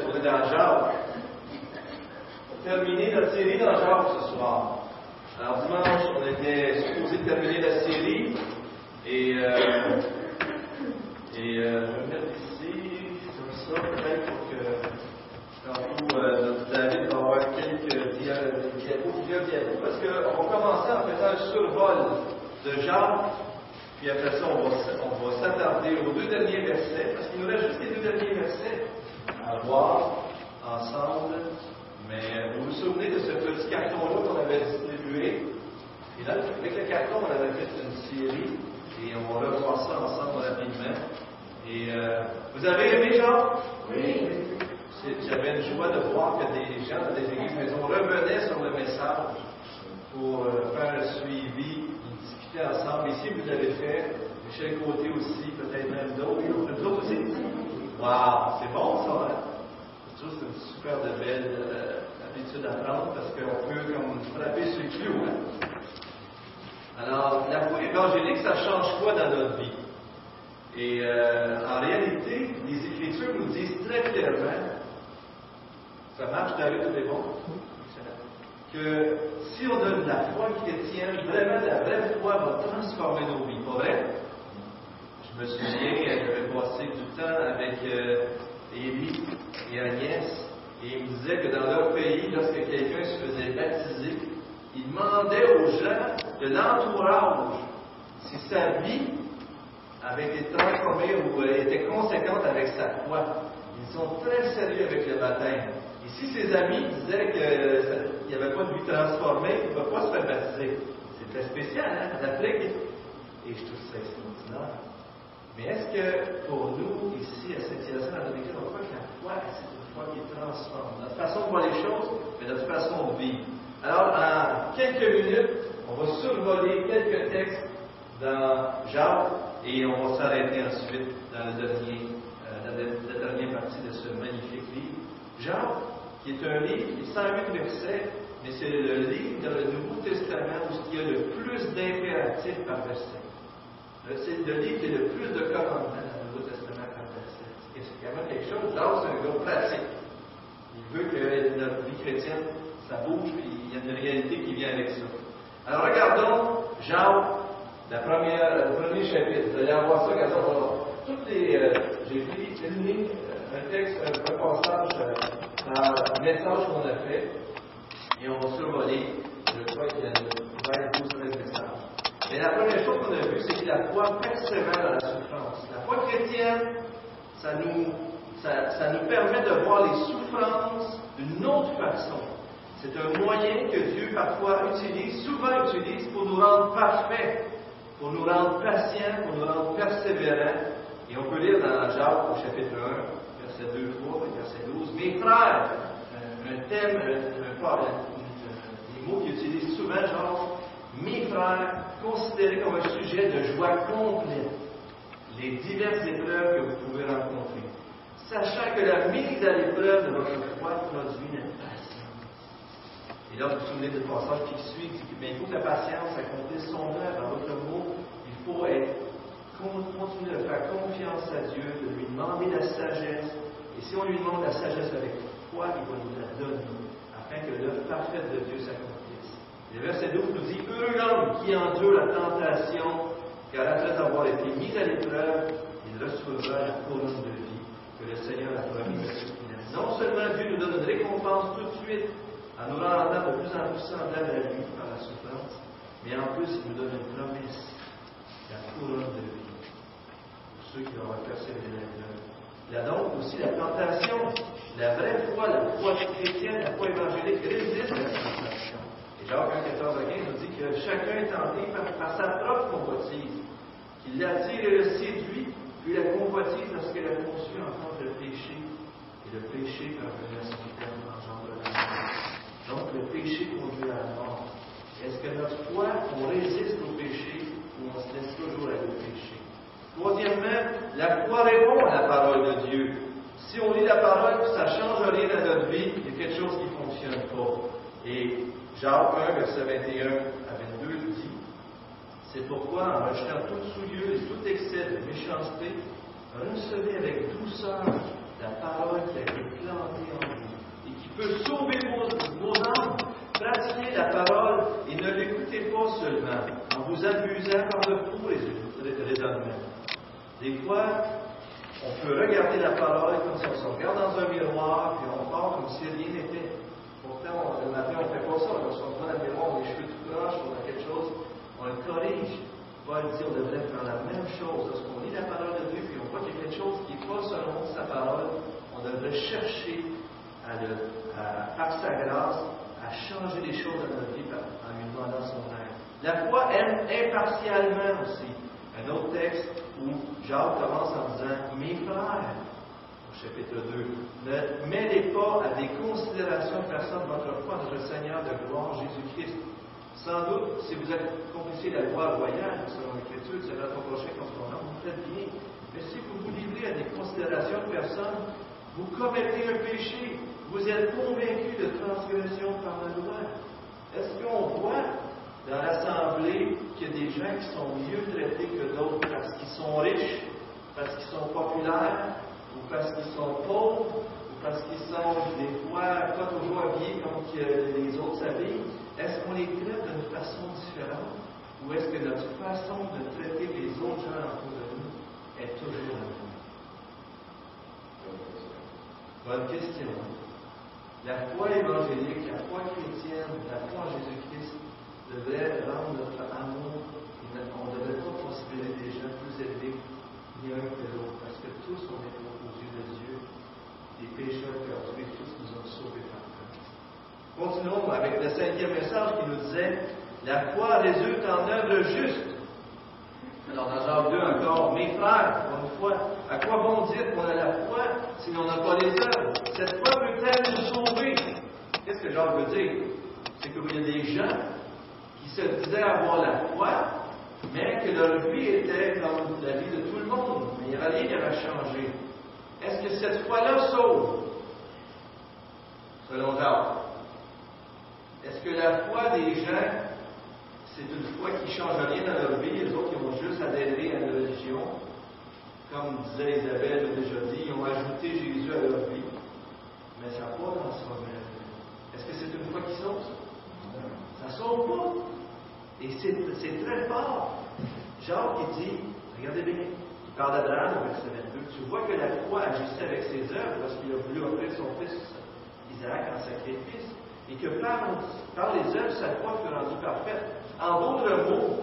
tourner dans Jacques. Terminer notre série dans Jacques ce soir. Alors dimanche, on était supposé terminer la série et, euh, euh, je vais mettre ici, comme ça, peut-être pour que tantôt euh, notre David va avoir quelques diapos, diapos, parce qu'on va commencer en faisant un survol de Jacques puis après ça, on va, on va s'attarder aux deux derniers versets, parce qu'il nous reste juste les deux derniers versets à voir ensemble. Mais vous vous souvenez de ce petit carton-là qu'on avait distribué? Et là, avec le carton, on avait fait une série, et on va revoir ça ensemble rapidement. Et euh, vous avez aimé, Jean? Oui. J'avais une joie de voir que des gens des églises maison revenaient sur le message pour euh, faire le suivi ensemble. Ici, vous l'avez fait. Michel Côté aussi, peut-être même d'autres. D'autres aussi? Wow! C'est bon, ça, hein? C'est une super belle euh, habitude à prendre parce qu'on peut comme frapper sur le clou, hein? Alors, la foi évangélique, ça change quoi dans notre vie? Et euh, en réalité, les Écritures nous disent très clairement, ça marche, David, tout est bon? que si on de la foi chrétienne, vraiment la vraie foi va transformer nos vies, pas vrai? Je me souviens, j'avais passé du temps avec euh, Élie et Agnès, et ils me disaient que dans leur pays, lorsque quelqu'un se faisait baptiser, ils demandaient aux gens de l'entourage si sa vie avait été transformée ou était conséquente avec sa foi. Ils sont très sérieux avec le baptême. Et si ses amis disaient qu'il n'y avait pas de vie transformée, il ne va pas se faire baptiser. C'est très spécial, hein, en Afrique. Et je trouve ça extraordinaire. Mais est-ce que pour nous, ici, à Saint-Hyacinthe, dans notre église, on croit que la foi, c'est une foi qui transforme notre façon de voir les choses, mais notre façon de vivre. Alors, en quelques minutes, on va survoler quelques textes dans Jacques et on va s'arrêter ensuite dans, dernier, euh, dans la dernière partie de ce magnifique livre. Jacques, qui est un livre qui est 108 versets, mais c'est le livre dans le Nouveau Testament où il y a le plus d'impératifs par verset. C'est le livre qui a le plus de commandements dans le Nouveau Testament. C'est même quelque chose. Jacques, c'est un gars pratique. Il veut que notre vie chrétienne, ça bouge, puis il y a une réalité qui vient avec ça. Alors regardons première, le premier chapitre. Vous allez avoir ça, quand on va toutes les. Euh, j'ai pris une ligne un texte, un, passage euh, message qu'on a fait, et on va survoler, je crois qu'il y a 20 12 messages. Mais la première chose qu'on a vue, c'est que la foi persévère dans la souffrance. La foi chrétienne, ça nous, ça, nous permet de voir les souffrances d'une autre façon. C'est un moyen que Dieu parfois utilise, souvent utilise, pour nous rendre parfaits, pour nous rendre patients, pour nous rendre persévérants. Et on peut lire dans Jacques au chapitre 1, verset 2, 3 et verset 12. Mes frères, un thème, un, un, des mots qu'ils utilisent souvent, genre, mes frères, considérez comme un sujet de joie complète les diverses épreuves que vous pouvez rencontrer, sachant que la mise à l'épreuve de votre foi produit la patience. Et là, vous vous souvenez du passage qui suit, mais il la patience accomplisse son œuvre. En d'autres mots, il faut être, continuer de faire confiance à Dieu, de lui demander la sagesse, et si on lui demande la sagesse avec foi, il va nous la donner, afin que l'œuvre parfaite de Dieu s'accomplisse. Le verset 12 nous dit Heureux l'homme qui endure la tentation, car après avoir été mis à l'épreuve, il recevra la couronne de vie que le Seigneur a promise Non seulement Dieu nous donne une récompense tout de suite, en nous rendant de plus en plus semblables à lui par la souffrance, mais en plus, il nous donne une promesse, la couronne de vie, pour ceux qui auront persévéré la. Il a donc aussi la tentation. La vraie foi, la foi chrétienne, la foi évangélique résiste à la tentation. Et Jacques 1, 14 à 15 nous dit que chacun est tenté par, sa propre convoitise, qu'il l'attire et le séduit, puis la convoitise lorsqu'elle a conçu enfante le péché. Et le péché, parvenu à son terme, engendre la mort. Donc le péché conduit à la mort. Est-ce que notre foi, on résiste au péché ou on se laisse toujours aller au péché? Troisièmement, la foi répond à la parole de Dieu. Si on lit la parole, ça ne change rien à notre vie, il y a quelque chose qui ne fonctionne pas. Et Jacques 1, verset 21 à 22 dit C'est pourquoi, en rejetant toute souilleuse et tout excès de méchanceté, recevez avec douceur la parole qui a été plantée en vous et qui peut sauver vos, âmes. Pratiquez la parole et ne l'écoutez pas seulement en vous abusant par de faux raisonnements. Des fois, on peut regarder la parole comme si on se regarde dans un miroir, puis on part comme si rien n'était. On devrait faire la même chose. Lorsqu'on lit la parole de Dieu, puis on voit qu'il y a quelque chose qui n'est pas selon sa parole, on devrait chercher à le, par sa grâce à changer les choses dans notre vie en lui demandant son aide. La foi aime impartialement aussi. Un autre texte où Jacques commence en disant Mes frères, au chapitre 2, ne mêlez pas à des considérations personne votre foi, notre Seigneur de gloire Jésus-Christ. Sans doute, si vous accomplissez la loi royale, selon l'Écriture, c'est votre prochain contre son nom, vous faites bien. Mais si vous vous livrez à des considérations de personnes, vous commettez un péché. Vous êtes convaincu de transgression par la loi. Est-ce qu'on voit dans l'Assemblée qu'il y a des gens qui sont mieux traités que d'autres parce qu'ils sont riches, parce qu'ils sont populaires, ou parce qu'ils sont pauvres, ou parce qu'ils sont des fois pas toujours habillés comme les autres s'habillent? Est-ce qu'on les traite d'une façon différente? Ou est-ce que notre façon de traiter les autres gens autour de nous est toujours la même? Bonne question. La foi évangélique, la foi chrétienne, la foi en Jésus-Christ devrait rendre notre amour, on ne devrait pas considérer des gens plus élevés ni un que l'autre, parce que tous on est aux yeux de Dieu, des pécheurs perdus, et tous nous ont sauvés par Christ. Avec le cinquième message qui nous disait La foi résulte en œuvre juste. Alors, dans Jacques 2 encore, mes frères, pour une fois, à quoi bon dire qu'on a la foi si on n'a pas les œuvres? Cette foi peut-elle nous sauver Qu'est-ce que Jacques veut dire? C'est qu'il y a des gens qui se disaient avoir la foi, mais que leur vie était comme la vie de tout le monde, mais rien qui avait changé. Est-ce que cette foi-là sauve? Selon Jacques. Est-ce que la foi des gens, c'est une foi qui ne change rien dans leur vie, les autres qui vont juste adhérer à la religion, comme disait Isabelle déjà dit, ils ont ajouté Jésus à leur vie, mais ça n'a pas transformé la vie. Est-ce que c'est une foi qui sauve? Ça? sauve pas. Et c'est très fort. Jacques, il dit, regardez bien, il parle d'Abraham au verset 22, tu vois que la foi agissait avec ses œuvres lorsqu'il a voulu offrir son fils Isaac en sacrifice et que par, les œuvres, sa foi fut rendue parfaite. En d'autres mots,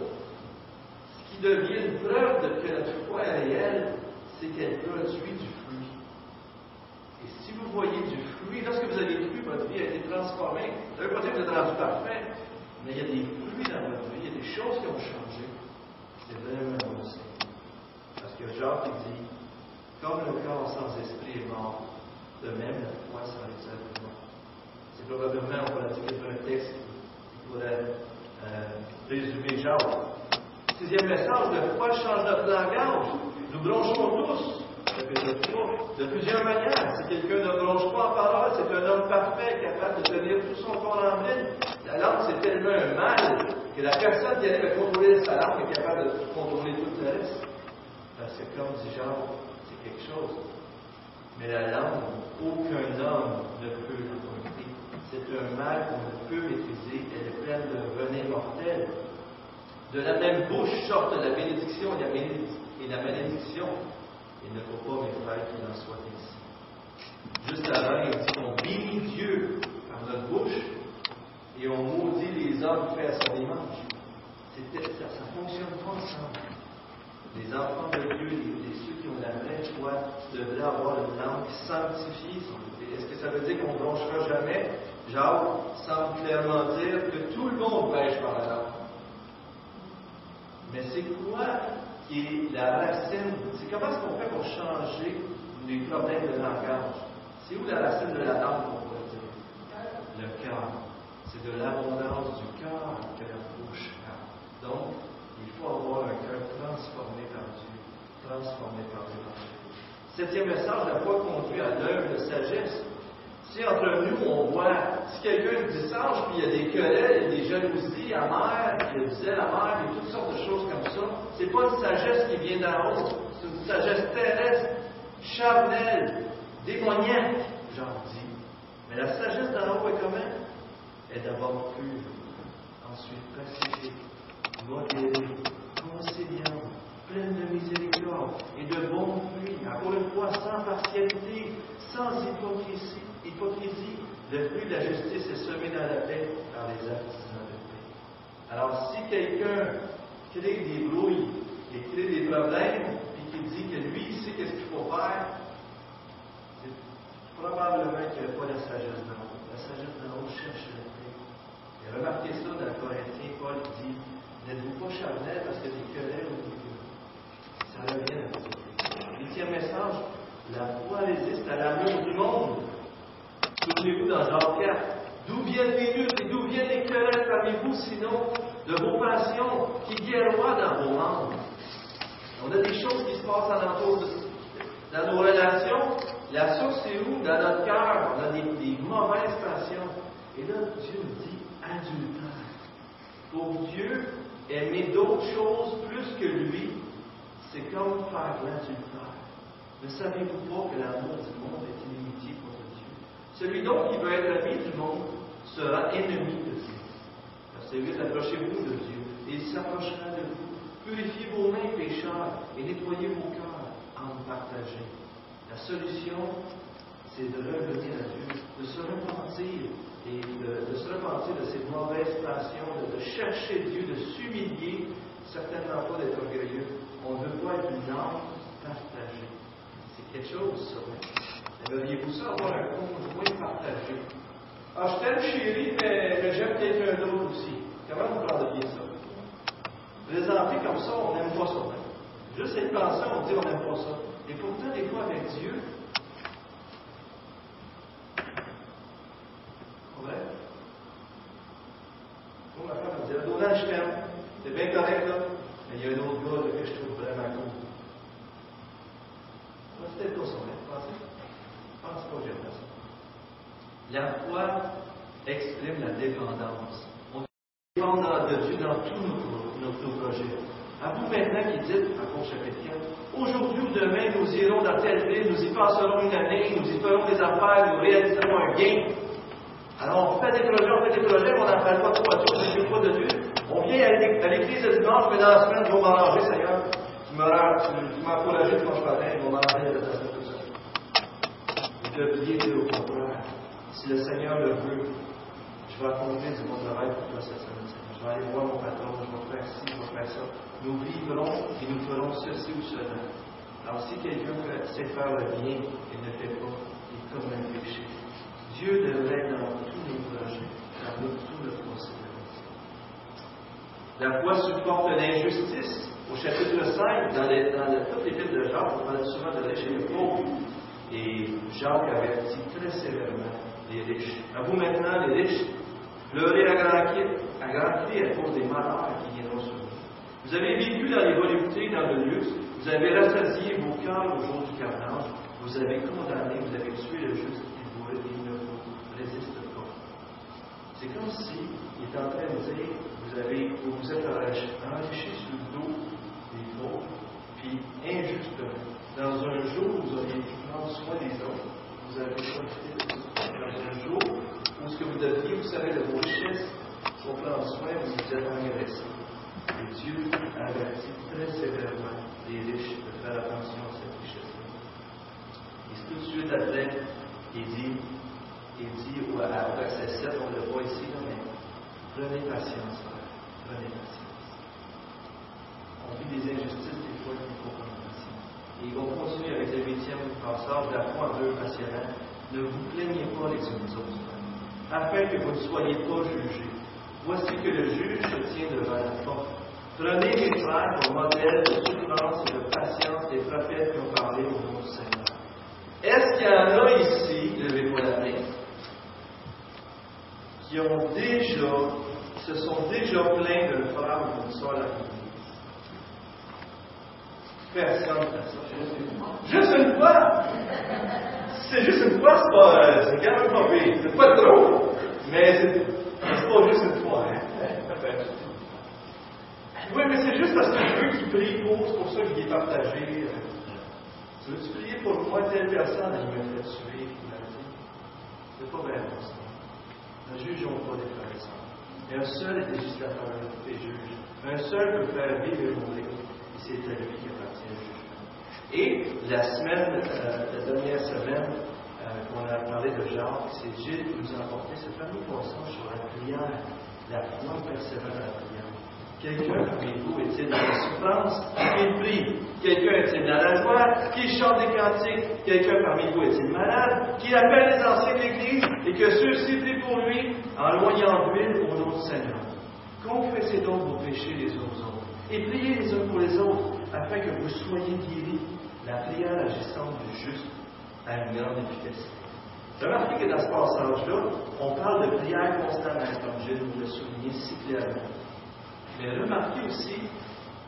ce qui devient une preuve de que notre foi est réelle, c'est qu'elle produit du fruit. Et si vous voyez du fruit, lorsque vous avez cru, votre vie a été transformée. Ça ne veut pas dire vous êtes rendu parfait, mais il y a des fruits dans votre vie, il y a des choses qui ont changé. C'est vraiment bon Parce que Jacques dit, comme le corps sans esprit est mort, de même la foi sans les œuvres probablement, on pourrait dire qu'il y a un texte qui pourrait euh, résumer Jacques. Sixième message, la foi change notre langage. Nous bronchons tous, de plusieurs manières. Si quelqu'un ne bronche pas en parole, c'est un homme parfait, capable de tenir tout son corps en ligne. La langue, c'est tellement un mal que la personne qui arrive à contrôler sa langue est capable de contrôler tout le reste. Parce que, comme dit Jacques, c'est quelque chose. Mais la langue, aucun homme ne peut la c'est un mal qu'on ne peut maîtriser, elle est pleine de venin mortel. De la même bouche sortent la bénédiction et la, malédiction. Il ne faut pas, mes qu'il en soit ainsi. Juste avant, il dit qu'on bénit Dieu par notre bouche et on maudit les hommes faits à son image. Ça ne fonctionne pas ensemble. Les enfants de Dieu, ceux qui ont la vraie foi, devraient avoir une langue sanctifiée. Est-ce que ça veut dire qu'on ne bronchera jamais? Jacques semble clairement dire que tout le monde pêche par la langue. Mais c'est quoi qui est la racine? C'est comment est-ce qu'on fait pour changer les problèmes de langage? C'est où la racine de la langue, on pourrait dire? Le cœur. C'est de l'abondance du cœur que la bouche a. Donc, il faut avoir un cœur transformé par Dieu, transformé par Dieu. Septième message, la foi conduit à l'œuvre de sagesse. Si entre nous, on voit, si quelqu'un dit sage, puis il y a des querelles, des jalousies amères, il y a du zèle amer, il y a toutes sortes de choses comme ça, c'est pas une sagesse qui vient d'en haut, c'est une sagesse terrestre, charnelle, démoniaque, j'en dis. Mais la sagesse d'en haut est comment? Est d'abord pure, ensuite pacifique, modérée, conciliante, pleine de miséricorde et de bon fruit, encore une fois, sans partialité, sans hypocrisie. Hypocrisie. Le fruit de la justice est semé dans la paix par les artisans de paix. Alors, si quelqu'un crée des brouilles et crée des problèmes, puis qu'il dit que lui, il sait qu'est-ce qu'il faut faire, c'est probablement qu'il n'y a pas la sagesse d'en haut. La sagesse d'en haut cherche la paix. Et remarquez ça dans le Corinthien, Paul dit N'êtes-vous pas charnel parce que des querelles ou des Ça revient à Huitième message la foi résiste à l'amour du monde. Souvenez-vous dans Jean 4, d'où viennent les luttes et d'où viennent les querelles parmi vous, sinon de vos passions qui guerroient dans vos membres. On a des choses qui se passent dans nos relations. La source, c'est où? Dans notre cœur. On a des, des mauvaises passions. Et là, Dieu dit adultère. Pour Dieu, aimer d'autres choses plus que lui, c'est comme faire l'adultère. Ne savez-vous pas que l'amour du monde est inimitié Dieu? Celui donc qui veut être ami du monde sera ennemi de Dieu. Verset 8, approchez-vous de Dieu, et il s'approchera de vous. Purifiez vos mains, pécheurs, et nettoyez vos cœurs en partageant. La solution, c'est de revenir à Dieu, de se repentir et de, se repentir de ses mauvaises passions, de, chercher Dieu, de s'humilier, certainement pas d'être orgueilleux. On ne veut pas être une âme partagée. C'est quelque chose, ça. Aimeriez-vous ça, avoir un conjoint partagé? Ah, je t'aime chérie, mais, j'aime quelqu'un d'autre aussi. Comment vous parleriez ça? Présenter comme ça, on n'aime pas ça. Juste une penser, on dit on n'aime pas ça. Et pourtant, des fois, avec Dieu, Bon, ma femme me dit, Donald, je t'aime. C'est bien correct, là. Mais il y a un autre gars que je trouve vraiment cool. C'était pas ça, hein, pensez? Je pense pas que j'aime ça. La foi exprime la dépendance. On dépend de Dieu dans tous nos, nos, projets. À vous maintenant qui dites, à chapitre 4, aujourd'hui ou demain, nous irons dans telle ville, nous y passerons une année, nous y ferons des affaires, nous réaliserons un gain. Alors, on fait des projets, on fait des projets, on n'en parle pas trop à Dieu, on ne pas de Dieu. On vient à l'église de dimanche, mais dans la semaine, je vais m'arranger, Seigneur. Tu m'as encouragé quand je parlais, je vais m'arranger de ça tout ça. Vous devriez dire au contraire, si le Seigneur le veut, je vais accomplir du bon travail pour toi cette semaine. Je vais aller voir mon patron, je vais faire ci, je vais faire ça. Nous vivrons et nous ferons ceci ou cela. Alors, si quelqu'un sait faire le bien et ne fait pas, il est comme un péché. Dieu devrait dans tous nos projets, dans tout le procédé. La foi supporte l'injustice. Au chapitre 5, dans, toutes les Bibles de Jacques, on parle souvent de riches et de pauvres. Et Jacques avertit très sévèrement. À vous maintenant, les riches, pleurez grand cri à, cause des malheurs qui viendront sur vous. Vous avez vécu dans les voluptés, dans le luxe. Vous avez rassasié vos cœurs au jour du carnage. Vous avez condamné, vous avez tué le juste C'est comme si il est en train de dire, vous, avez, vous vous êtes enrichi sur le dos des autres, puis injustement. Dans un jour où vous auriez pu prendre soin des autres, vous avez profité de. Dans un jour où ce que vous deviez, vous savez, de vos richesses, pour prendre soin, vous vous êtes agressé. Et Dieu avertit très sévèrement les riches de faire attention à cette richesse-là. Et tout de suite après, il dit il dit au, verset 7, on le voit ici, mais prenez patience, Prenez patience. On vit des injustices des fois qu'il faut prendre patience. Et on continue avec le huitième passage, la foi en Dieu passionnant. Ne vous plaignez pas les uns les autres, afin que vous ne soyez pas jugés. Voici que le juge se tient devant la porte. Prenez mes frères pour modèle de souffrance et de patience des prophètes qui ont parlé au nom du Seigneur. Est-ce qu'il y en a ici, levez-moi la main, qui ont déjà, se sont déjà plaints de faire ou d'une soeur à. Personne. Juste une fois! C'est juste une fois, c'est pas, c'est quand même pas pire. C'est pas trop, mais c'est, pas juste une fois, hein. Oui, mais c'est juste parce que je veux qu'il prie pour, c'est pour ça qu'il est partagé. Tu veux-tu prier pour moi, telle personne, elle me fait tuer, c'est pas vraiment ça. Ne jugeons pas des frères et Un seul est législateur des juges. Un seul peut faire vivre et mourir. C'est lui qui appartient. Et la semaine, euh, la dernière semaine, euh, qu'on a parlé de Jacques, c'est Gilles qui nous a apporté ce fameux passage sur la prière, la foi persévère à la prière. Quelqu'un parmi vous est-il dans la souffrance? Qu'il prie. Quelqu'un est-il dans la joie? Qui chante des cantiques? Quelqu'un parmi vous est-il malade? Qui appelle les anciens de l'Église et que ceux-ci prient pour lui en loignant d'huile au nom du Seigneur? Confessez donc vos péchés les uns aux autres et priez les uns pour les autres afin que vous soyez guéris. La prière agissante du juste a une grande efficacité. Remarquez que dans ce passage-là, on parle de prière constamment, comme je vous l'ai souligné si clairement. Mais remarquez aussi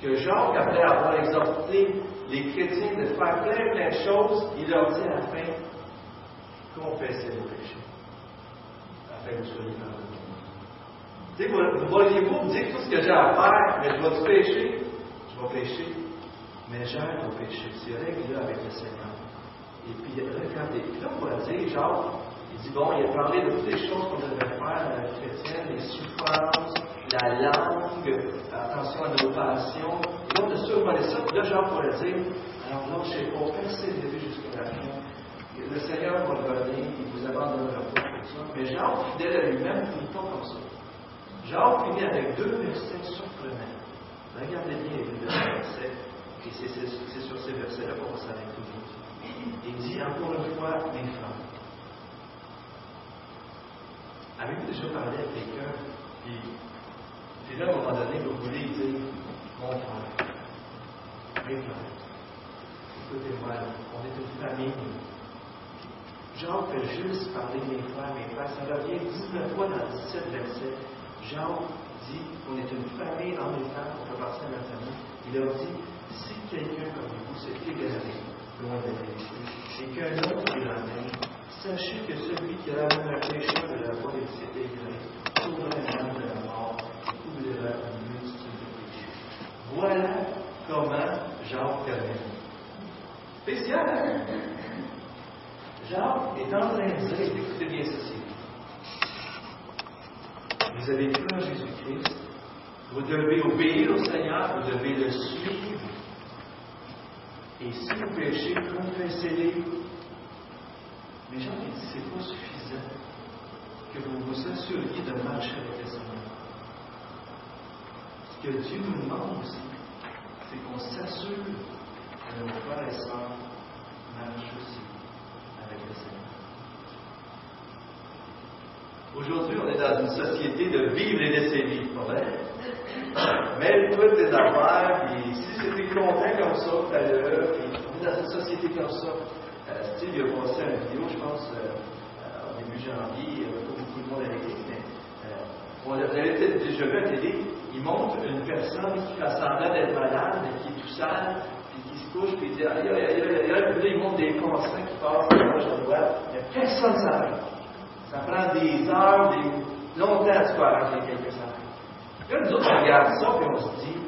que Jacques, après avoir exhorté les chrétiens de faire plein, plein de choses, il leur dit à la fin, confessez vos péchés, afin que vous soyez pardonnés. Vous voyez-vous me dire tout ce que j'ai à faire, mais je vais pécher, je vais pécher, mais j'aime vos péchés. C'est réglé avec le Seigneur. Et puis, regardez, puis là, on va dire, Jacques, il dit, bon, il a parlé de toutes les choses qu'on devait faire à la chrétienne, les souffrances, la langue, attention à nos passions. Et donc, de survoler ça, là, Jean pourrait dire, alors là, je ne sais pas, persévérer jusqu'à la fin. Le Seigneur va venir, il vous abandonnera pas ça. Mais Jean, fidèle à lui-même, finit pas comme ça. Jean finit avec deux versets surprenants. Regardez bien les deux versets, et c'est sur ces versets-là qu'on va s'arrêter aujourd'hui. Il dit encore une fois, mes femmes. Avez-vous déjà parlé à quelqu'un, puis puis là, à moment donné, vous voulez dire, mon frère, mes frères, écoutez-moi, on est une famille. Jean fait juste parler mes frères, mes frères. Ça revient 19 fois dans 17 versets. Jean dit qu'on est une famille en on fait partie de la famille. Il leur dit, si quelqu'un comme vous s'est égaré loin de la et qu'un autre la même, sachez que celui qui a un pécheur de la voie et s'est égaré, sauvera un de la mort voilà comment Jacques termine. Spécial, hein? Jacques est en train de dire, écoutez bien ceci. Vous avez cru en Jésus-Christ, vous devez obéir au Seigneur, vous devez le suivre. Et si vous péchez, confessez-les. Mais Jacques dit, c'est pas suffisant que vous vous assuriez de marcher avec le Seigneur. Ce que Dieu nous demande aussi, c'est qu'on s'assure que nos frères et sœurs marchent aussi avec le Seigneur. Aujourd'hui, on est dans une société de vivre et laisser vivre, pas vrai? Mêle-toi tes affaires, puis si c'était content comme ça tout à on est dans une société comme ça. Euh, Steve, il a passé une vidéo, je pense, euh, euh, au début janvier, pas beaucoup de monde à l'église, mais euh, on avait peut-être déjà vu à télé, il montre une personne qui fait semblant d'être malade, mais qui est tout sale, puis qui se couche, puis il dit aïe, aïe, aïe, aïe, aïe, puis là, il montre des constats qui passent de gauche à droite, mais personne ne s'arrête. Ça prend des heures, des... longtemps à se faire arranger quelques heures. Là, nous autres, on regarde ça, puis on se dit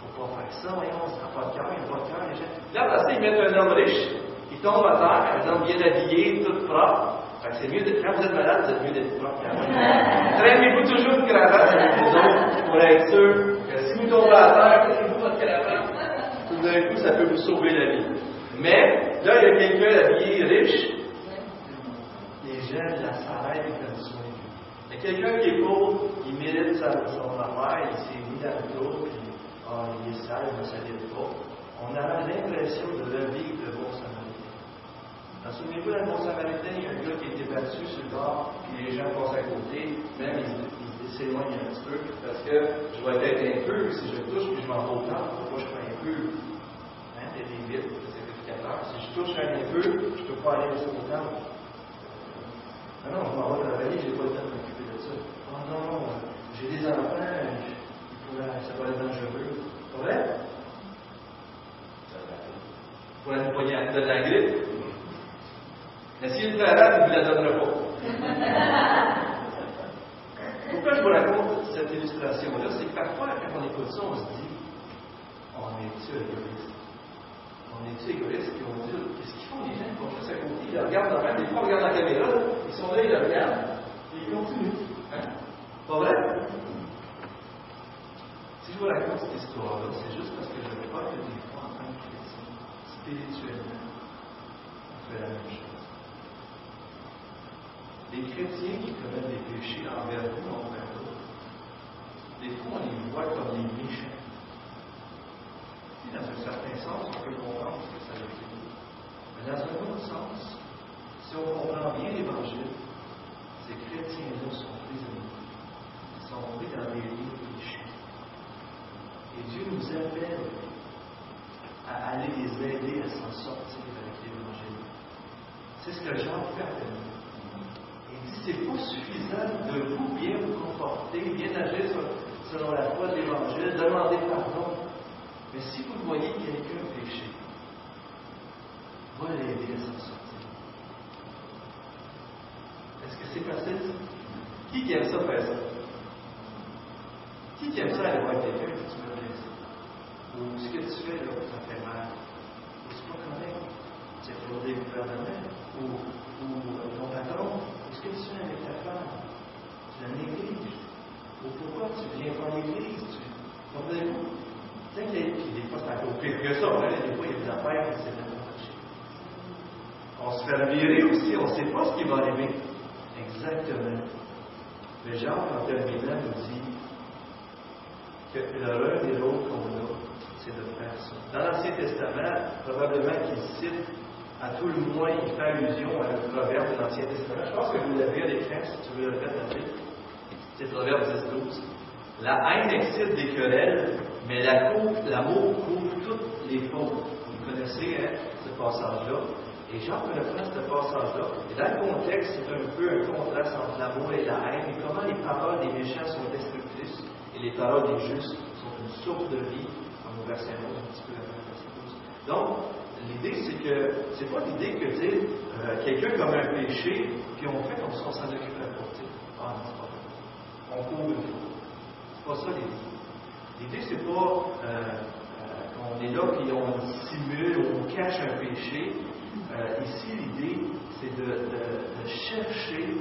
faut pas faire ça, voyons, ça n'a pas de cœur, il n'y a pas de cœur, les gens. Là, après ça, ils mettent un homme riche, il tombe à terre, un homme bien habillé, tout propre, c'est mieux d'être, quand vous êtes malade, c'est mieux d'être propre. Traînez-vous toujours une cravate avec vous autres pour être sûr que si vous tombez à terre, traînez-vous votre cravate. Tout d'un coup, ça peut vous sauver la vie. Mais, là, il y a quelqu'un habillé riche. Gens la s'arrêtent et prennent soin de lui. Il y a quelqu'un qui est pauvre, il mérite sa, son affaire, il s'est mis dans le dos, puis oh, il est sale, il ne s'habille pas. On a l'impression de revivre le bon samaritain. Souvenez-vous, le bon samaritain, il y a un gars qui été battu sur le bord, puis les gens passent à côté, même ils s'éloignent un petit peu, parce que je vais être peu, si je touche, puis je m'en vais au temple, pourquoi je un peu hein, des vite, c'est vérificateur. Si je touche un peu, je ne peux pas aller jusqu'au temple. Ah non, je m'en vais travailler, je n'ai pas le temps de m'occuper de ça. Oh non, non, j'ai des enfants, je, ça va être dangereux. C'est vrai? Pour être poigné de la grippe, mais s'il est arabe, il ne la donnera pas. Pourquoi je vous raconte cette illustration-là? C'est que parfois, quand on écoute ça, on se dit on est-tu égoïste? On est-tu égoïste? Puis on dit qu'est-ce qu'ils font les gens qui vont juste à côté? Ils regardent dans même, des fois, ils regardent la caméra, regardent, et ils continuent. Hein? Pas vrai? Si je vous raconte cette histoire-là, c'est juste parce que je crois que des fois, en tant que chrétien, spirituellement, on fait la même chose. Les chrétiens qui commettent des péchés envers vous, envers d'autres, des fois, on les voit comme des méchants. Et dans un certain sens, on peut comprendre ce que ça veut dire. Mais dans un autre sens, si on comprend bien l'Évangile, ces chrétiens-là sont prisonniers. Ils sont pris dans des lieux péchés. Et Dieu nous appelle à aller les aider à s'en sortir avec l'Évangile. C'est ce que Jean fait à nous. Il dit c'est pas suffisant de vous bien vous comporter, bien agir selon la foi de l'Évangile, demander pardon. Mais si vous voyez quelqu'un pécher, va l'aider à s'en sortir. Est-ce que c'est facile? Qui aime ça faire ça? Qui aime ça aller voir quelqu'un qui tu me blesse? Ou ce que tu fais là, ça fait mal? Ou c'est pas correct? Tu as fraudé le gouvernement? Ou, ou euh, ton patron? Ou ce que tu fais avec ta femme? Tu la négliges? Ou pourquoi tu viens pas en l'église? Tu... Comprenez-vous? Puis des fois, c'est encore pire que ça. Hein? Des fois, il y a des affaires qui s'est. On se fait virer aussi, on ne sait pas ce qui va arriver. Exactement. Mais Jean, en terminant, nous dit que l'erreur et l'autre qu'on a, c'est de faire ça. Dans l'Ancien Testament, probablement qu'il cite, à tout le moins, il fait allusion à un proverbe de l'Ancien Testament. Je pense que vous l'avez à l'écran, si tu veux le faire C'est le proverbe 10-12. La haine excite des querelles, mais l'amour couvre toutes les fautes. Vous connaissez hein, ce passage-là. Et Jean reprend ce passage-là. Et dans le contexte, c'est un peu un contraste entre l'amour et la haine, et comment les paroles des méchants sont destructrices, et les paroles des justes sont une source de vie, au verset 11, un petit peu le verset 12. Donc, l'idée, c'est que, c'est pas l'idée que, tu euh, quelqu'un comme un péché, puis on fait comme si on s'en occupait pas. Ah non, c'est pas. On couvre une faute. C'est pas ça l'idée. L'idée, c'est pas euh, euh, qu'on est là puis on simule ou on cache un péché, euh, ici, l'idée, c'est de, chercher,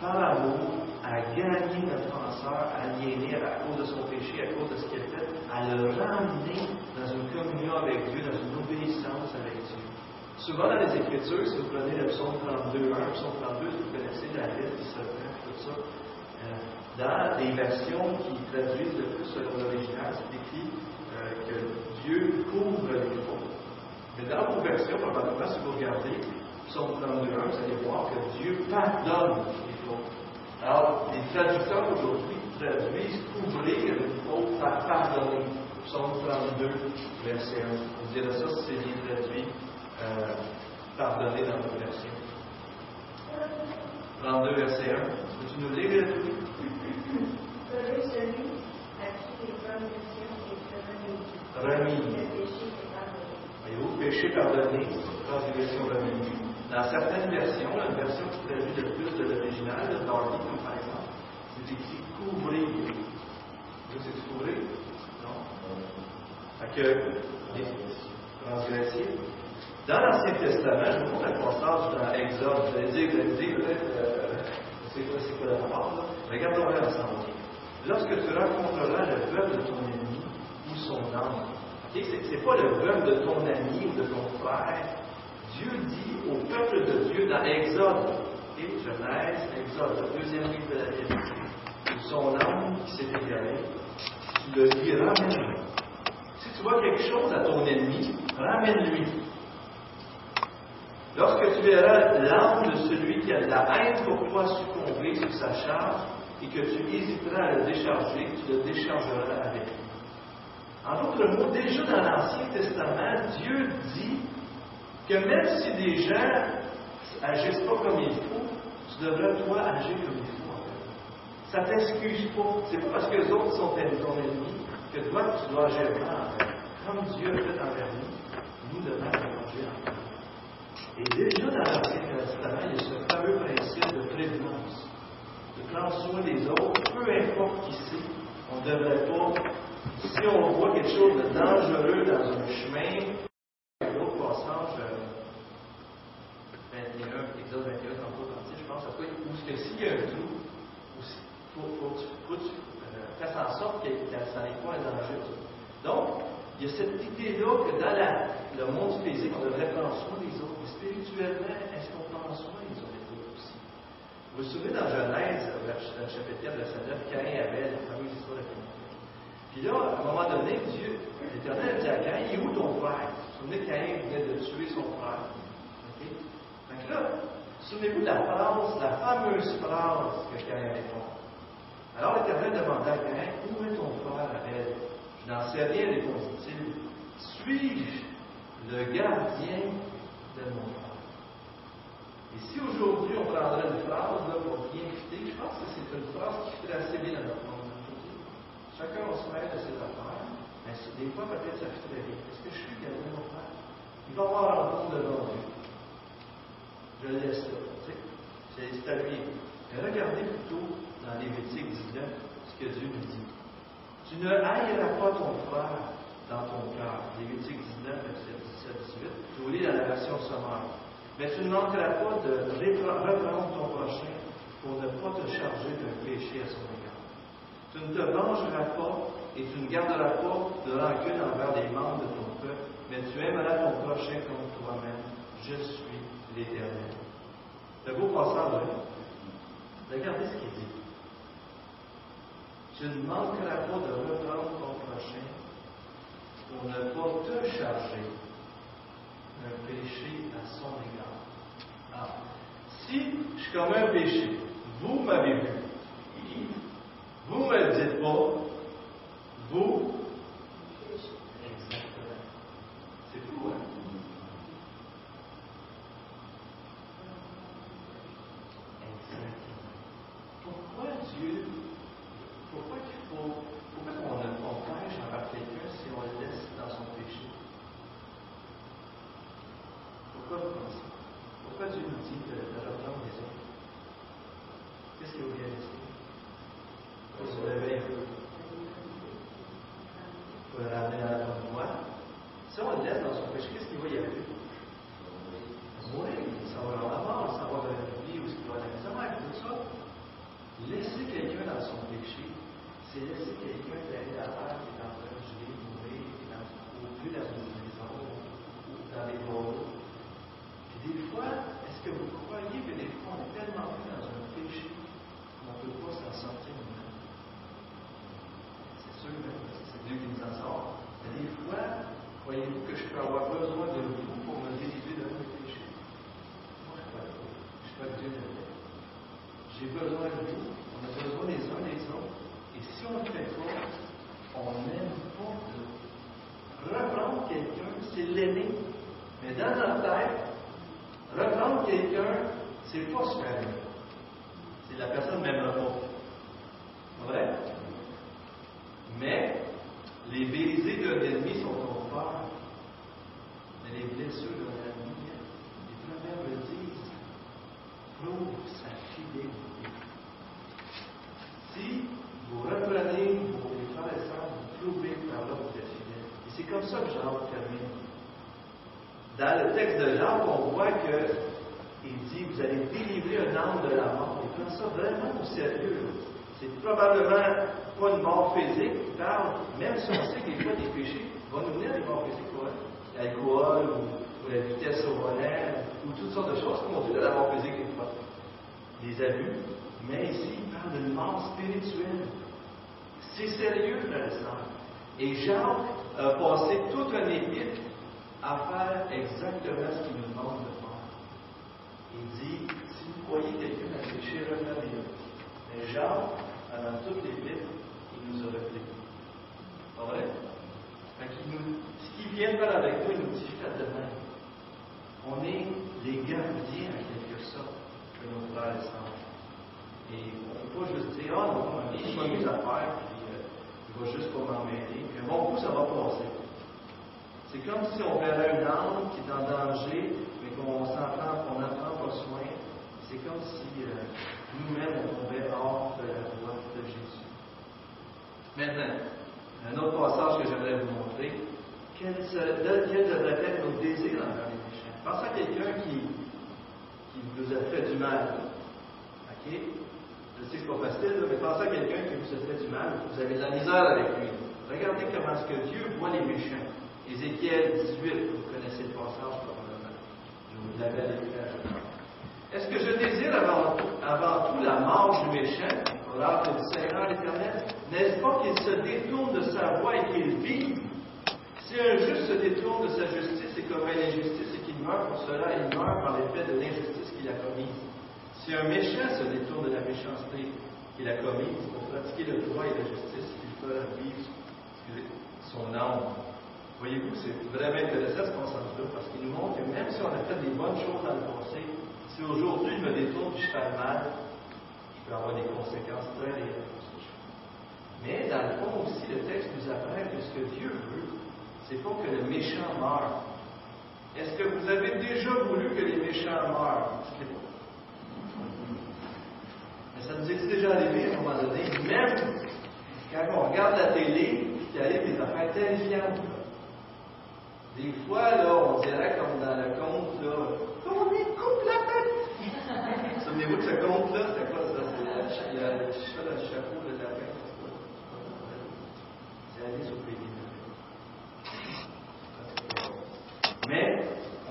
par l'amour, à gagner notre penseur aliéné à cause de son péché, à cause de ce qu'il a fait, à le ramener dans une communion avec Dieu, dans une obéissance avec Dieu. Souvent dans les Écritures, si vous prenez le psaume 32, 1, le psaume 32, vous connaissez la lettre du serpent, tout ça, euh, dans des versions qui traduisent le plus selon l'original, c'est écrit euh, que Dieu couvre les fautes. Mais dans vos versions, probablement, si vous regardez Psaume 32, vous allez voir que Dieu pardonne les fautes. Alors, les traducteurs aujourd'hui traduisent couvrir une faute par pardonner. Psaume 32, verset 1. Vous direz ça si c'est bien traduit, euh, pardonner dans vos versions. 32, verset 1. Peux-tu nous lire le tout? Celui à qui les permissions est remis péché pardonné, transgression revenue. Dans certaines versions, la version qui traduit le plus de l'original, de Darby, comme par exemple, c'est écrit couvrir. Vous c'est couvrir? Non? Fait que, transgresser. Dans l'Ancien Testament, je vous montre un passage dans Exode. Vous allez dire, vous allez dire euh, c'est quoi, c'est quoi la rapport, là? Regardons-le ensemble. Lorsque tu rencontreras le peuple de ton âme, ce n'est pas le vœu de ton ami ou de ton frère. Dieu dit au peuple de Dieu dans Exode, et Genèse, Exode, le deuxième livre de la Bible, son âme qui s'est égaré, tu le dis, ramène-le. Si tu vois quelque chose à ton ennemi, ramène-lui. Lorsque tu verras l'âme de celui qui a de la haine pour toi succomber sur sa charge, et que tu hésiteras à le décharger, tu le déchargeras avec lui. En d'autres mots, déjà dans l'Ancien Testament, Dieu dit que même si des gens agissent pas comme il faut, tu devrais, toi, agir comme il faut. Ça t'excuse pas. C'est pas parce que les autres sont ton ennemi que toi, tu dois agir mal. Comme Dieu a fait envers nous, nous devons agir en Et déjà dans l'Ancien Testament, il y a ce fameux principe de prévenance, de prendre soin des autres, peu importe qui c'est. On ne devrait pas si on voit quelque chose de dangereux dans un chemin, l'autre passage, 21, Exode 21, tantôt parti, je pense, quoi, où que s'il y a un trou, il faut, faut, faut, faut, fasse en sorte que ça n'est pas un danger. Donc, il y a cette idée-là que dans le monde physique, on devrait prendre soin des autres. Mais spirituellement, est-ce qu'on prend soin des autres aussi? Vous vous souvenez dans Genèse, au chapitre 4, verset 9, Caïn et Abel, la fameuse histoire de Caïn. Puis là, à un moment donné, Dieu, l'Éternel dit à Caïn, il est où ton frère? Vous vous souvenez Caïn venait de tuer son frère. OK? Donc là, souvenez-vous de la phrase, la fameuse phrase que Caïn répond. Alors l'Éternel demanda à Caïn, où est ton frère Abel? Je n'en sais rien, répondit-il. Suis-je le gardien de mon frère? Et si aujourd'hui on prendrait une phrase là, pour bien fitter, je pense que c'est une phrase qui fitterait assez bien dans notre monde. Chacun va se mêler de ses affaires, mais des fois peut-être bien. Est-ce que je suis le gardien de mon frère? Il va avoir un compte devant Dieu. Je le laisse là. C'est à lui. Mais regardez plutôt dans Lévitique 19 ce que Dieu nous dit. Tu ne haïras pas ton frère dans ton cœur. Lévitique 19, verset 17, 18. Je vous lis dans la version sommaire. Mais tu ne manqueras pas de reprendre ton prochain pour ne pas te charger d'un péché à son. Tu ne te vengeras pas et tu ne garderas pas de rancune envers les membres de ton peuple, mais tu aimeras ton prochain comme toi-même. Je suis l'Éternel. Le beau passage, hein? Regardez ce qu'il dit. Tu ne manqueras pas de reprendre ton prochain pour ne pas te charger d'un péché à son égard. Ah. Si je commets un péché, vous m'avez vu, vous ne me le dites pas, vous, exactement. C'est fou, hein? Exactement. Pourquoi Dieu, pourquoi qu'il faut, pourquoi on, on pêche envers quelqu'un si on le laisse dans son péché? Pourquoi vous pensez? Pourquoi Dieu nous dit de, de reprendre les autres? Qu'est-ce qu'il vous vient d'essayer? Pour se réveiller un peu. Pour le ramener dans la bonne voie. Si on le laisse dans son péché, qu'est-ce qu'il va y arriver? Oui, ça va dans la mort, ça va dans la vie, ou ce qui va dans la misère, tout ça. Laisser quelqu'un dans son péché, c'est laisser quelqu'un derrière la terre qui est en train de geler, mourir, qui est dans, au plus dans une maison, ou dans les bois. Puis des fois, est-ce que vous croyez que des fois on est tellement pris dans un péché qu'on ne peut pas s'en sortir nous-mêmes? C'est sûr, hein, parce que c'est Dieu qui nous en sort. Mais des fois, croyez-vous que je peux avoir besoin de vous pour me délivrer de mes péchés? Moi, je ne suis pas Dieu de. J'ai besoin de vous. On a besoin les uns des autres. Et si on ne fait pas, on n'aime pas Dieu. Reprendre quelqu'un, c'est l'aimer. Mais dans notre tête, reprendre quelqu'un, c'est pas se faire. C'est la personne ne m'aimera pas. Vrai? Mais les baisers d'un ennemi sont Mais les blessures d'un ami, les proverbes disent, prouve sa fidélité. Si vous reprenez vos frères vous prouvez par là vous êtes. Et c'est comme ça que Jacques termine. Dans le texte de Jacques, on voit que il dit Vous allez délivrer un âme de la mort. Il prend ça vraiment au sérieux. C'est probablement pas une mort physique qui parle, même si on sait qu'il y a des péchés vont nous venir des morts physiques, quoi. L'alcool ou, ou la vitesse au volant ou toutes sortes de choses, comme on dit de la mort physique des fois. Des abus. Mais ici, il parle d'une mort spirituelle. C'est sérieux, et sœur. Et Jacques a passé toute une épître à faire exactement ce qu'il nous demande de faire. Il dit, si vous croyez quelqu'un a péché, reprenez-le. Mais Jacques, pendant toute l'épître, il nous a repris. Pas vrai? Nous, ce qu'il vient faire avec nous, il nous dit, faites de. On est les gardiens, en quelque sorte, de nos frères et sœurs. Et on ne peut pas juste dire, ah non, je fais mes affaires, puis euh, il va juste pas m'emmêler. Puis un bon coup, ça va passer. C'est comme si on verrait une âme qui est en danger, mais qu'on s'en prend, qu'on n'en prend pas soin. C'est comme si euh, nous-mêmes, on tombait hors de la voie de Jésus. Maintenant, un autre passage que j'aimerais vous montrer. Quel, devrait être nos désirs envers les pécheurs? Pensez à quelqu'un qui, qui vous a fait du mal. OK? Je sais que c'est pas facile, mais pensez à quelqu'un qui vous a fait du mal, vous avez de la misère avec lui. Regardez comment est-ce que Dieu voit les méchants. Ézéchiel 18, vous connaissez le passage probablement. Je vous l'avais à. Est-ce que je désire avant, tout la mort du méchant, alors que du Seigneur éternel? N'est-ce pas qu'il se détourne de sa voie et qu'il vive? Si un juste se détourne de sa justice et commet l'injustice et qu'il meurt pour cela, il meurt par l'effet de l'injustice qu'il a commise. Si un méchant se détourne de la méchanceté qu'il a commise pour pratiquer le droit et la justice, il fera vivre son âme. Voyez-vous, c'est vraiment intéressant ce passage-là parce qu'il nous montre que même si on a fait des bonnes choses dans le passé, si aujourd'hui je me détourne et je mal, je peux avoir des conséquences très réelles. Mais dans le fond aussi, le texte nous apprend que ce que Dieu veut, c'est pas que le méchant meure. Est-ce que vous avez déjà voulu que les méchants meurent? Pas. Mais ça nous est déjà arrivé à un moment donné, même quand on regarde la télé, qu'il arrive des affaires terrifiantes. Des fois, là, on dirait comme dans le conte, là, de ce conte-là, c'était quoi ça? C'est la- le le chapeau de la tête. C'est au pays des Mais,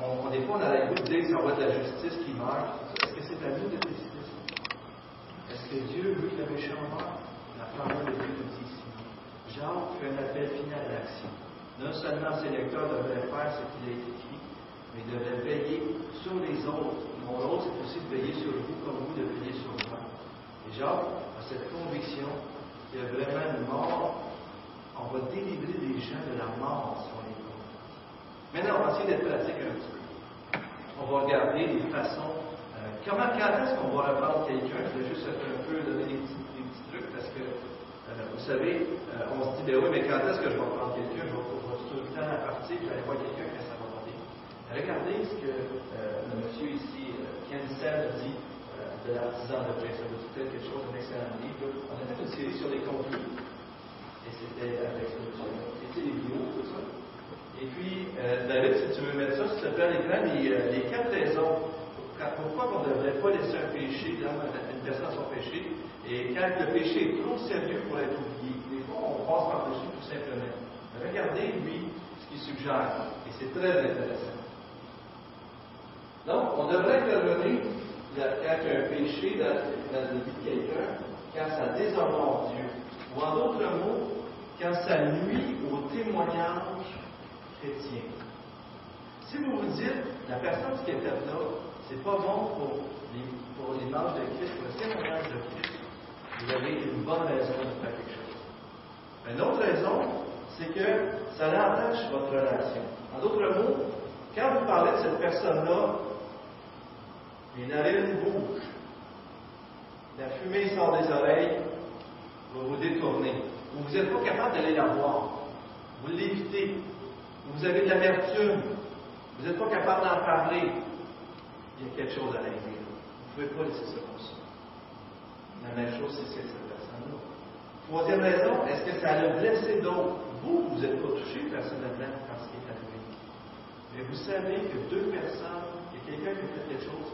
on, on- des fois, on a le goût de dire que ça va être la justice qui meurt. Est-ce que c'est à nous de décider ça? Est-ce que Dieu veut que le méchant meure? La parole de Dieu nous dit ici. Jacques fait un appel final à l'action. Non seulement ses lecteurs devraient faire ce qu'il a écrit, mais devraient veiller sur les autres. Mon rôle, c'est aussi de veiller sur vous comme vous de veiller sur moi. Et Jacques cette conviction qu'il y a vraiment une mort. On va délivrer les gens de la mort si on les. Maintenant, on va essayer d'être pratique un petit peu. On va regarder des façons. euh, comment, quand est-ce qu'on va reprendre quelqu'un? Je vais juste un peu donner des petits, trucs? Parce que, euh, vous savez, euh, on se dit, ben oui, mais quand est-ce que je vais reprendre quelqu'un? Je vais, tout le temps à partir, je vais aller voir quelqu'un quand ça va. Regardez ce que euh, le monsieur ici, euh, Ken Sen, dit euh, de l'artisan de paix. Ça quelque chose d'un excellent livre. On a fait une série sur les contenus. Et c'était avec ce monsieur. C'était les vidéos, tout ça. Et puis, David, si tu veux mettre ça, s'il te plaît, les, quatre raisons. Pourquoi on ne devrait pas laisser un péché une personne son péché, et quand le péché est trop sérieux pour être oublié, des fois on passe par-dessus tout simplement. Regardez, lui, ce qu'il suggère, et c'est très intéressant. Donc, on devrait là, quand il y un péché dans la vie de quelqu'un, quand ça déshonore Dieu. Ou en d'autres mots, quand ça nuit au témoignage chrétien. Si vous vous dites, la personne qui est faite là, c'est pas bon pour les, pour l'image de Christ, pour le témoignage de Christ, vous avez une bonne raison de faire quelque chose. Une autre raison, c'est que ça entache votre relation. En d'autres mots, quand vous parlez de cette personne-là, les narines bougent, la fumée sort des oreilles, vous vous détournez, ou vous n'êtes pas capable d'aller la voir, vous l'évitez, ou vous avez de l'amertume, vous n'êtes pas capable d'en parler, il y a quelque chose à régler. Vous ne pouvez pas laisser ça comme ça. La même chose, c'est cette personne-là. Troisième raison, est-ce que ça a blessé d'autres? Vous, vous n'êtes pas touché personnellement par ce qui est arrivé. Mais vous savez que deux personnes, il y a quelqu'un qui fait quelque chose,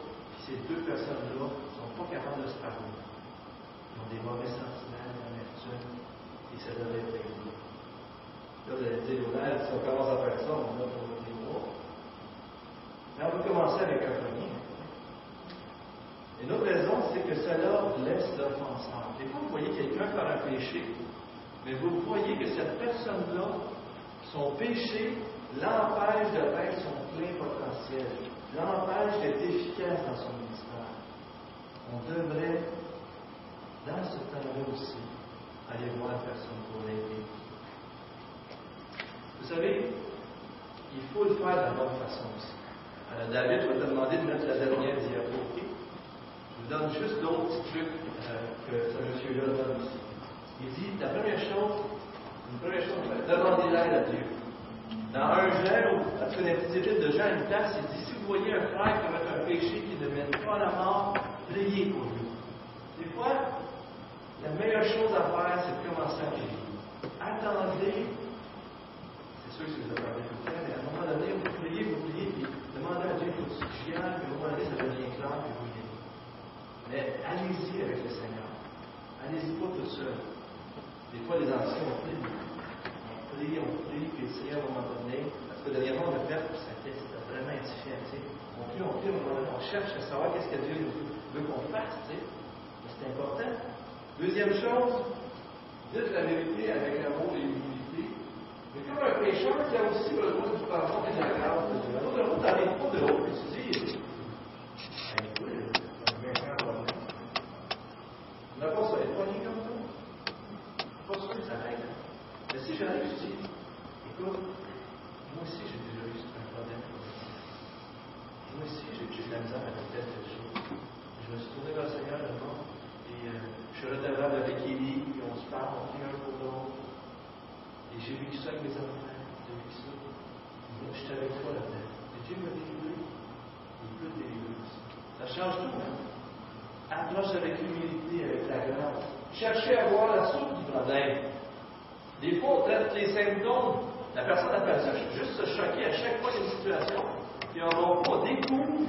ces deux personnes-là ne sont pas capables de se parler. Ils ont des mauvais sentiments, d'amertume, et ça devrait être réglé. Là, vous allez dire, Donald, si on commence à faire ça, on a pour des mois. Mais on va commencer avec un premier. Une autre raison, c'est que cela blesse l'offenseur. Des fois, vous voyez quelqu'un faire un péché, mais vous voyez que cette personne-là, son péché l'empêche de faire son plein potentiel, l'empêche d'être efficace dans son ministère. On devrait, dans ce temps-là aussi, aller voir la personne pour l'aider. Vous savez, il faut le faire de la bonne façon aussi. Euh, David, vais te demander de mettre la dernière diapo. ok? Je vous donne juste d'autres petits trucs euh, que ce monsieur-là donne ici. Il dit, la première chose, une première chose, demandez l'aide à Dieu. Dans un gel, en tout cas, petite de Jean à l'État, c'est dit si vous voyez un frère commettre un péché qui ne mène pas à la mort, priez pour lui. Des fois, la meilleure chose à faire, c'est de commencer à prier. Attendez, c'est sûr que si vous attendez tout le temps, mais à un moment donné, vous priez, vous priez, puis demandez à Dieu pour du suffisant, puis à un moment donné, ça devient clair, puis vous priez. Mais allez-y avec le Seigneur. Allez-y pas tout seul. Des fois, les anciens ont pris on prie, on prie, puis Seigneur, à un moment donné, parce que dernièrement, on a fait, puis ça c'était vraiment édifiant, tu sais. On prie, on prie, on, on cherche à savoir qu'est-ce que Dieu veut qu'on fasse, tu sais. Mais c'est important. Deuxième chose, dites la vérité avec amour et humilité. Mais comme un pécheur qui a aussi besoin du pardon et de la grâce de Dieu. Route t'arrives pas de haut, tu ben, écoute, bien faire problème. On n'a pas ça, être pogné comme ça. Pas sûr que ça règle. Mais si j'arrive, je dis, écoute, moi aussi j'ai déjà eu un problème comme ça. Moi aussi j'ai eu de la misère avec telle telle chose. Je me suis tourné vers le Seigneur le monde, et euh, je suis redevable avec Élie, puis on se parle, on prie un pour l'autre. Et j'ai vécu ça avec mes enfants, j'ai vécu ça. Donc je suis avec toi là-dedans. Et Dieu m'a délivré, il peut te délivrer aussi. Ça change tout, hein? Approche avec humilité, avec la grâce. Cherchez à voir la source du problème. Des fois, on traite les symptômes. La personne appelle ça juste se choquer à chaque fois d'une situation. Puis on, on découvre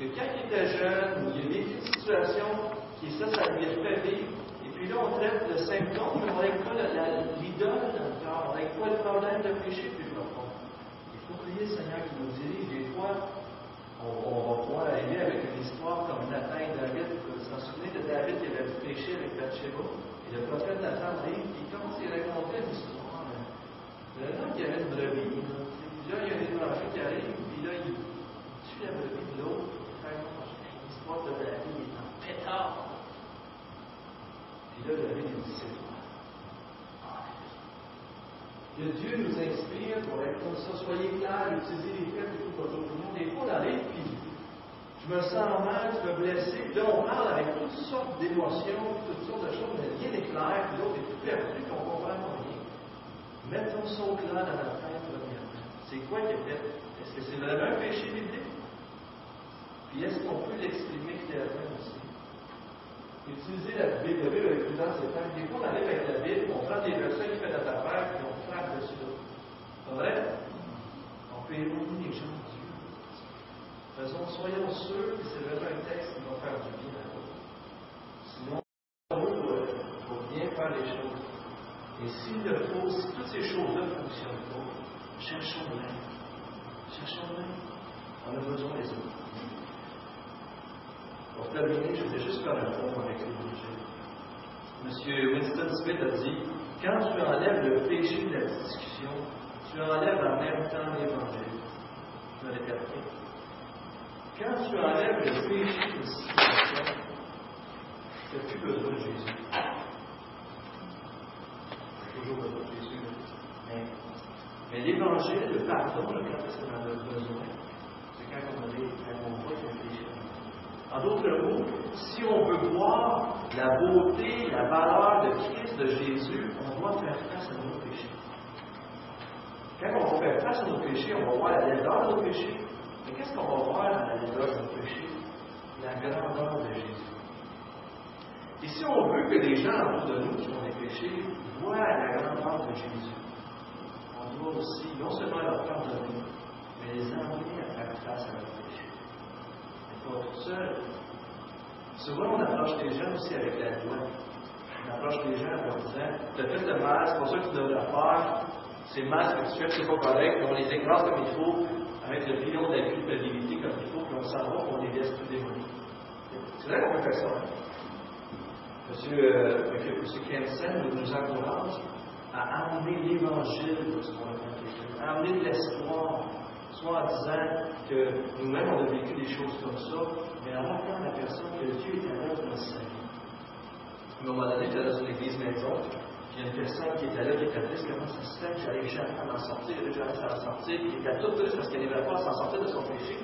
que quand il était jeune, il a vécu une situation qui, ça, ça lui a fait. Et puis là, on traite le symptôme, mais on règle pas l'idole le on règle pas le problème de péché plus profond. Il faut prier le Seigneur qui nous dirige. Des fois, on, on va pouvoir arriver avec une histoire comme Nathan et David. Vous vous en souvenez de David qui avait péché avec Bathsheba? Et le prophète Nathan arrive, il commence à raconter une histoire. Le homme qui avait une brebis, là, puis là, il y a des étrangers qui arrivent, puis là, il tue la brebis de l'autre, il fait l'histoire de David, est en pétard. Puis là, David, il dit, c'est. Que Dieu nous inspire pour être comme ça. Soyez clairs, utilisez les faits plutôt que votre opinion. Des fois, on arrive, puis je me sens mal, je me blessé. Puis là, on parle avec toutes sortes d'émotions, toutes sortes de choses, mais rien n'est clair, puis l'autre est tout perdu, puis on comprend rien. Mettons ça au clair dans la tête, premièrement. C'est quoi qui est fait? Est-ce que c'est vraiment un péché biblique? Puis est-ce qu'on peut l'exprimer clairement aussi? Utiliser la Bible, la Bible avec et temps. Des fois, on arrive avec la Bible, on prend des versets qui fait notre affaire, puis on dessus là. C'est vrai? On peut éloigner les gens de Dieu. Faisons, soyons sûrs que c'est vraiment un texte qui va faire du bien à l'autre. Sinon, pour, pour bien faire les choses. Et s'il le faut, si toutes ces choses-là ne fonctionnent pas, cherchons l'aide. Cherchons l'aide. On a besoin des autres. Pour terminer, je vais juste faire un point avec l'Évangile. Monsieur Winston Smith a dit Quand tu enlèves le péché de la discussion, tu enlèves en même temps l'Évangile. Je vais répéter. Quand tu enlèves le péché de la situation, tu n'as plus besoin de Jésus. Tu toujours besoin de Jésus. Mais, l'Évangile, le pardon, le quand est-ce qu'on en a besoin? C'est quand on, est, quand on voit qu'il y a un péché. En d'autres mots, si on veut voir la beauté, la valeur de Christ, de Jésus, on doit faire face à nos péchés. Quand on va faire face à nos péchés, on va voir la laideur de nos péchés. Mais qu'est-ce qu'on va voir dans la laideur de nos péchés? La grandeur de Jésus. Et si on veut que les gens autour de nous qui ont des péchés voient la grandeur de Jésus, on doit aussi non seulement leur pardonner, mais les amener à faire face à leurs péchés pas tout seul. Souvent, on approche les gens aussi avec la loi. On approche les gens en disant Tu as fait le mal, c'est pour ça que tu devrais faire. C'est mal ce que tu fais, c'est pas correct. On les écrase comme il faut, avec le pilon de la comme il faut, puis on s'en va, on les laisse tout démolir. C'est vrai qu'on peut faire ça. Monsieur, Monsieur Kensen nous, encourage à amener l'évangile de ce qu'on a à amener l'espoir soit en disant que nous-mêmes, on a vécu des choses comme ça, mais en à la personne que Dieu est à l'œuvre dans sa vie. À un moment donné, j'étais dans une église maison, puis il y a une personne qui était là, qui était triste, comment ça se fait que jamais à m'en sortir, j'arrive à m'en sortir, puis elle était toute triste parce qu'elle n'arrivait pas à s'en sortir de son péché.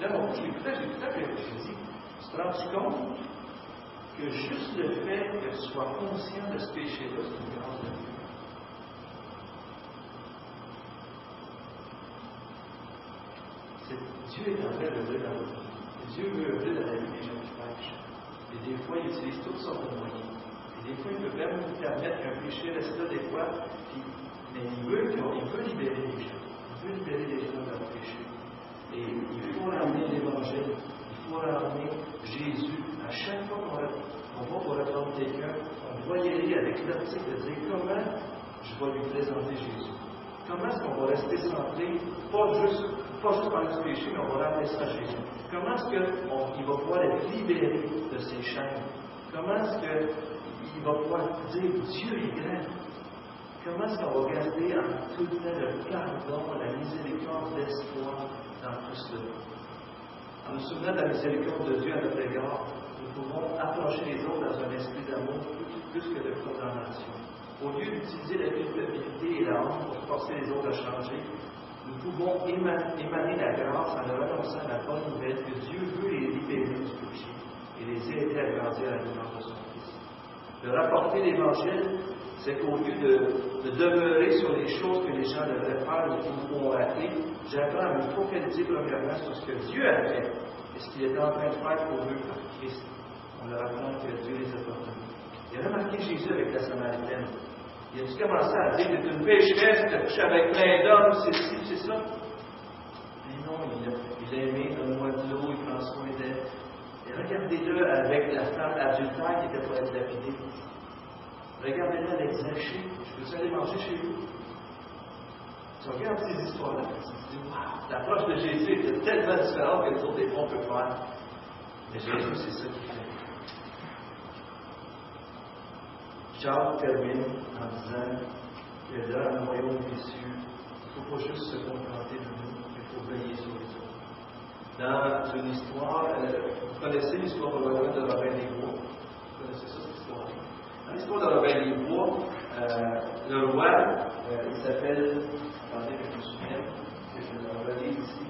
Là, mon je l'écoutais, je l'écoutais, puis je dit, tu te rends compte que juste le fait que tu sois conscient de ce péché-là, c'est une grâce de Dieu. Est en train de dans notre vie. Dieu veut œuvrer dans la vie des gens qui pêchent. Et des fois, il utilise toutes sortes de moyens. Et des fois, il peut même nous permettre qu'un péché reste là des fois, mais il veut, il veut libérer les gens. Il veut libérer les gens de leur péché. Et il faut ramener l'Évangile. Il faut ramener Jésus. À chaque fois qu'on va pour reprendre quelqu'un, on dois y aller avec l'optique de dire comment je vais lui présenter Jésus? Comment est-ce qu'on va rester centré, pas juste, ramener ça à Jésus. Comment est-ce qu'il va pouvoir être libéré de ses chaînes? Comment est-ce qu'il va pouvoir dire Dieu est grand? Comment est-ce qu'on va garder en tout temps le pardon, la miséricorde, l'espoir dans tout cela? En nous souvenant de la miséricorde de Dieu à notre égard, nous pouvons approcher les autres dans un esprit d'amour plus, que de condamnation. Au lieu d'utiliser la culpabilité et la honte pour forcer les autres à changer, pouvons émaner la grâce en leur annonçant la bonne nouvelle que Dieu veut les libérer du péché et les aider à grandir à l'image de son Fils. De rapporter l'Évangile, c'est qu'au lieu de, demeurer sur les choses que les gens devraient faire ou ont raté, j'apprends à me focaliser premièrement sur ce que Dieu a fait et ce qu'il était en train de faire pour eux par Christ. On leur apprend que Dieu les a pardonnés. Il a remarqué Jésus avec la Samaritaine. Il a dû commencer à dire que tu une pécheresse, as couché avec plein d'hommes, c'est ci, c'est ça. Mais non, il a, il a aimé, donne-moi de l'eau, il prend soin d'elle. Et regardez-le avec la femme adultère qui était pour être lapidée. Regardez-le avec Zachée. Je peux aller manger chez vous? Tu regardes ces histoires-là, tu te dis, waouh, l'approche de Jésus était tellement différente que les autres des on peut faire. Mais Jésus, c'est ça qu'il fait. Jacques termine en disant que dans le royaume des cieux, il ne faut pas juste se contenter de nous, il faut veiller sur les autres. Dans une histoire, euh, vous connaissez l'histoire de Robin de Robin des Bois? Vous connaissez ça, cette histoire Dans l'histoire de Robin des Bois, euh, le roi, euh, il s'appelle, attendez que je me souvienne, que je le relise ici.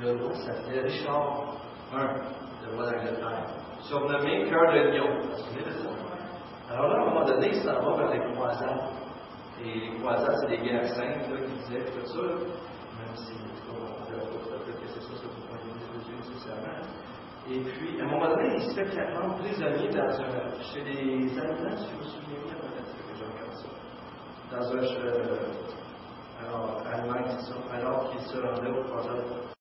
Le roi s'appelait Richard I, le roi d'Angleterre, surnommé Cœur de Lion. Vous vous souvenez de ça? Alors là, à un moment donné, il s'en va vers les croisades. Et les croisades, c'est des guerres saintes là, qui disaient tout ça, même si, peut-être que c'est ça, c'est pour point de Dieu nécessairement. Et puis, à un moment donné, il se fait prendre prisonnier dans un, chez les Allemands, si vous vous souvenez bien, peut-être que je regarde ça. Dans un. Euh, alors, Allemagne, ça. Alors qu'il se rendait aux croisades